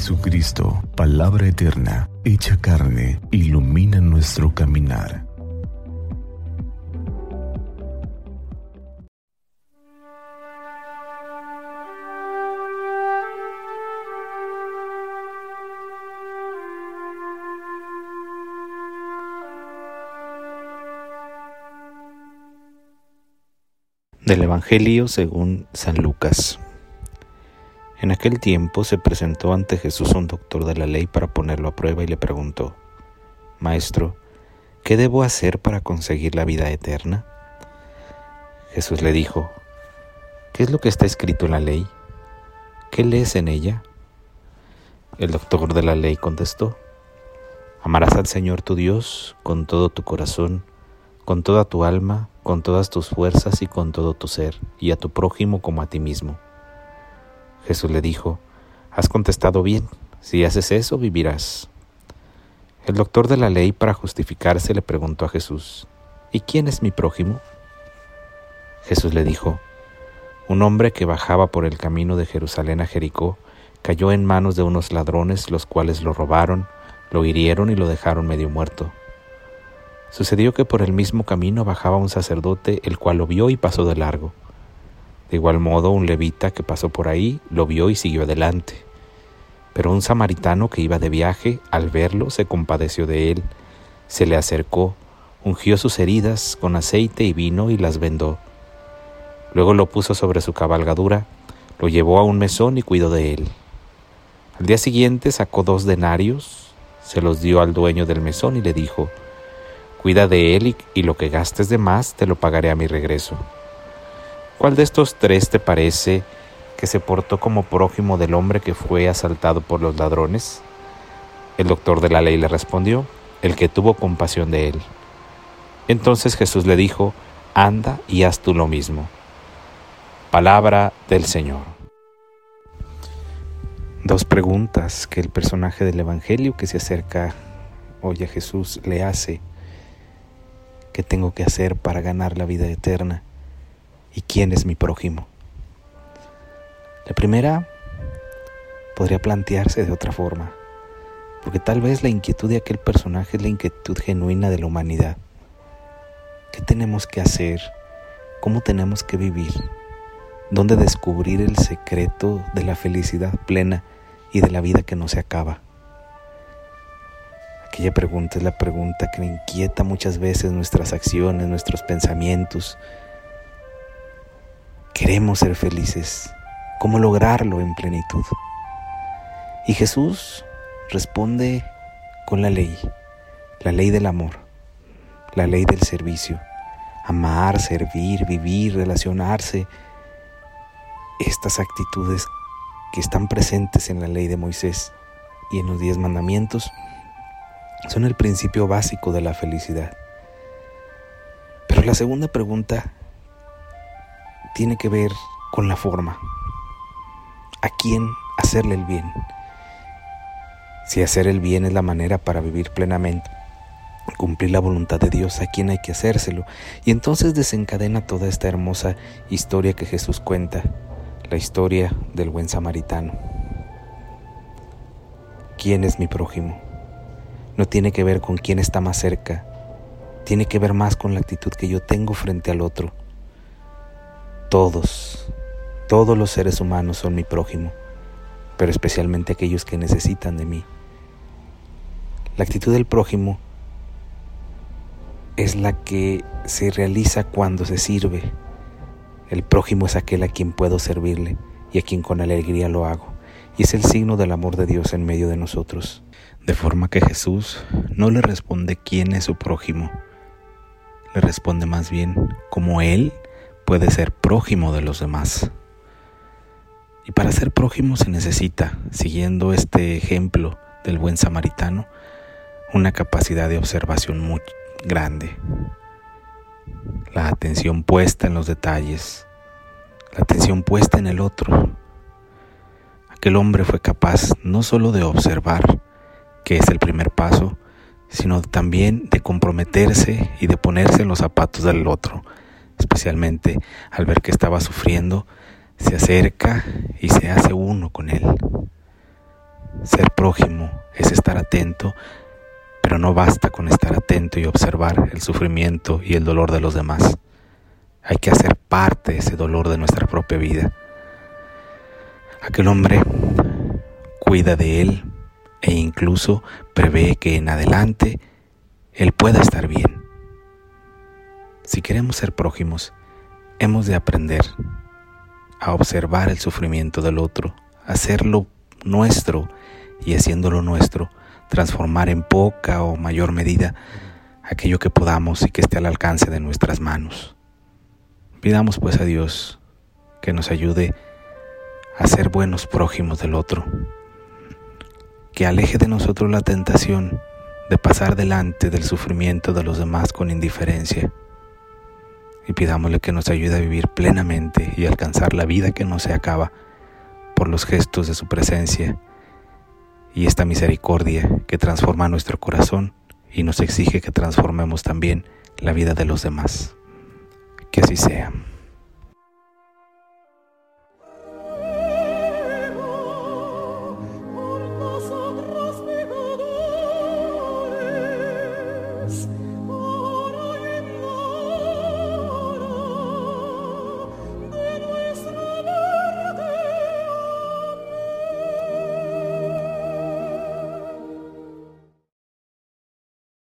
Jesucristo, palabra eterna, hecha carne, ilumina nuestro caminar. Del Evangelio según San Lucas. En aquel tiempo se presentó ante Jesús un doctor de la ley para ponerlo a prueba y le preguntó, Maestro, ¿qué debo hacer para conseguir la vida eterna? Jesús le dijo, ¿qué es lo que está escrito en la ley? ¿Qué lees en ella? El doctor de la ley contestó, Amarás al Señor tu Dios con todo tu corazón, con toda tu alma, con todas tus fuerzas y con todo tu ser, y a tu prójimo como a ti mismo. Jesús le dijo, Has contestado bien, si haces eso vivirás. El doctor de la ley, para justificarse, le preguntó a Jesús, ¿Y quién es mi prójimo? Jesús le dijo, Un hombre que bajaba por el camino de Jerusalén a Jericó, cayó en manos de unos ladrones, los cuales lo robaron, lo hirieron y lo dejaron medio muerto. Sucedió que por el mismo camino bajaba un sacerdote, el cual lo vio y pasó de largo. De igual modo, un levita que pasó por ahí lo vio y siguió adelante. Pero un samaritano que iba de viaje, al verlo, se compadeció de él, se le acercó, ungió sus heridas con aceite y vino y las vendó. Luego lo puso sobre su cabalgadura, lo llevó a un mesón y cuidó de él. Al día siguiente sacó dos denarios, se los dio al dueño del mesón y le dijo, Cuida de él y, lo que gastes de más te lo pagaré a mi regreso. ¿Cuál de estos tres te parece que se portó como prójimo del hombre que fue asaltado por los ladrones? El doctor de la ley le respondió, el que tuvo compasión de él. Entonces Jesús le dijo, anda y haz tú lo mismo. Palabra del Señor. Dos preguntas que el personaje del Evangelio que se acerca hoy a Jesús le hace qué tengo que hacer para ganar la vida eterna y quién es mi prójimo. La primera podría plantearse de otra forma, porque tal vez la inquietud de aquel personaje es la inquietud genuina de la humanidad. ¿Qué tenemos que hacer? ¿Cómo tenemos que vivir? ¿Dónde descubrir el secreto de la felicidad plena y de la vida que no se acaba? Aquella pregunta es la pregunta que inquieta muchas veces nuestras acciones, nuestros pensamientos. Queremos ser felices. ¿Cómo lograrlo en plenitud? Y Jesús responde con la ley, la ley del amor, la ley del servicio. Amar, servir, vivir, relacionarse. Estas actitudes que están presentes en la ley de Moisés y en los diez mandamientos son el principio básico de la felicidad. Pero la segunda pregunta tiene que ver con la forma. ¿A quién hacerle el bien? Si hacer el bien es la manera para vivir plenamente, cumplir la voluntad de Dios, ¿a quién hay que hacérselo? Y entonces desencadena toda esta hermosa historia que Jesús cuenta, la historia del buen samaritano. ¿Quién es mi prójimo? no tiene que ver con quién está más cerca, tiene que ver más con la actitud que yo tengo frente al otro. Todos, todos los seres humanos son mi prójimo, pero especialmente aquellos que necesitan de mí. La actitud del prójimo es la que se realiza cuando se sirve. El prójimo es aquel a quien puedo servirle y a quien con alegría lo hago. Y es el signo del amor de Dios en medio de nosotros. De forma que Jesús no le responde quién es su prójimo, le responde más bien cómo Él puede ser prójimo de los demás. Y para ser prójimo se necesita, siguiendo este ejemplo del buen samaritano, una capacidad de observación muy grande. La atención puesta en los detalles, la atención puesta en el otro. Aquel hombre fue capaz no solo de observar, que es el primer paso, sino también de comprometerse y de ponerse en los zapatos del otro, especialmente al ver que estaba sufriendo, se acerca y se hace uno con él. Ser prójimo es estar atento, pero no basta con estar atento y observar el sufrimiento y el dolor de los demás. Hay que hacer parte de ese dolor de nuestra propia vida. Aquel hombre cuida de él e incluso prevé que en adelante él pueda estar bien. Si queremos ser prójimos, hemos de aprender a observar el sufrimiento del otro, hacerlo nuestro y haciéndolo nuestro, transformar en poca o mayor medida aquello que podamos y que esté al alcance de nuestras manos. Pidamos pues a Dios que nos ayude a ser buenos prójimos del otro, que aleje de nosotros la tentación de pasar delante del sufrimiento de los demás con indiferencia. Y pidámosle que nos ayude a vivir plenamente y alcanzar la vida que no se acaba por los gestos de su presencia y esta misericordia que transforma nuestro corazón y nos exige que transformemos también la vida de los demás. Que así sea.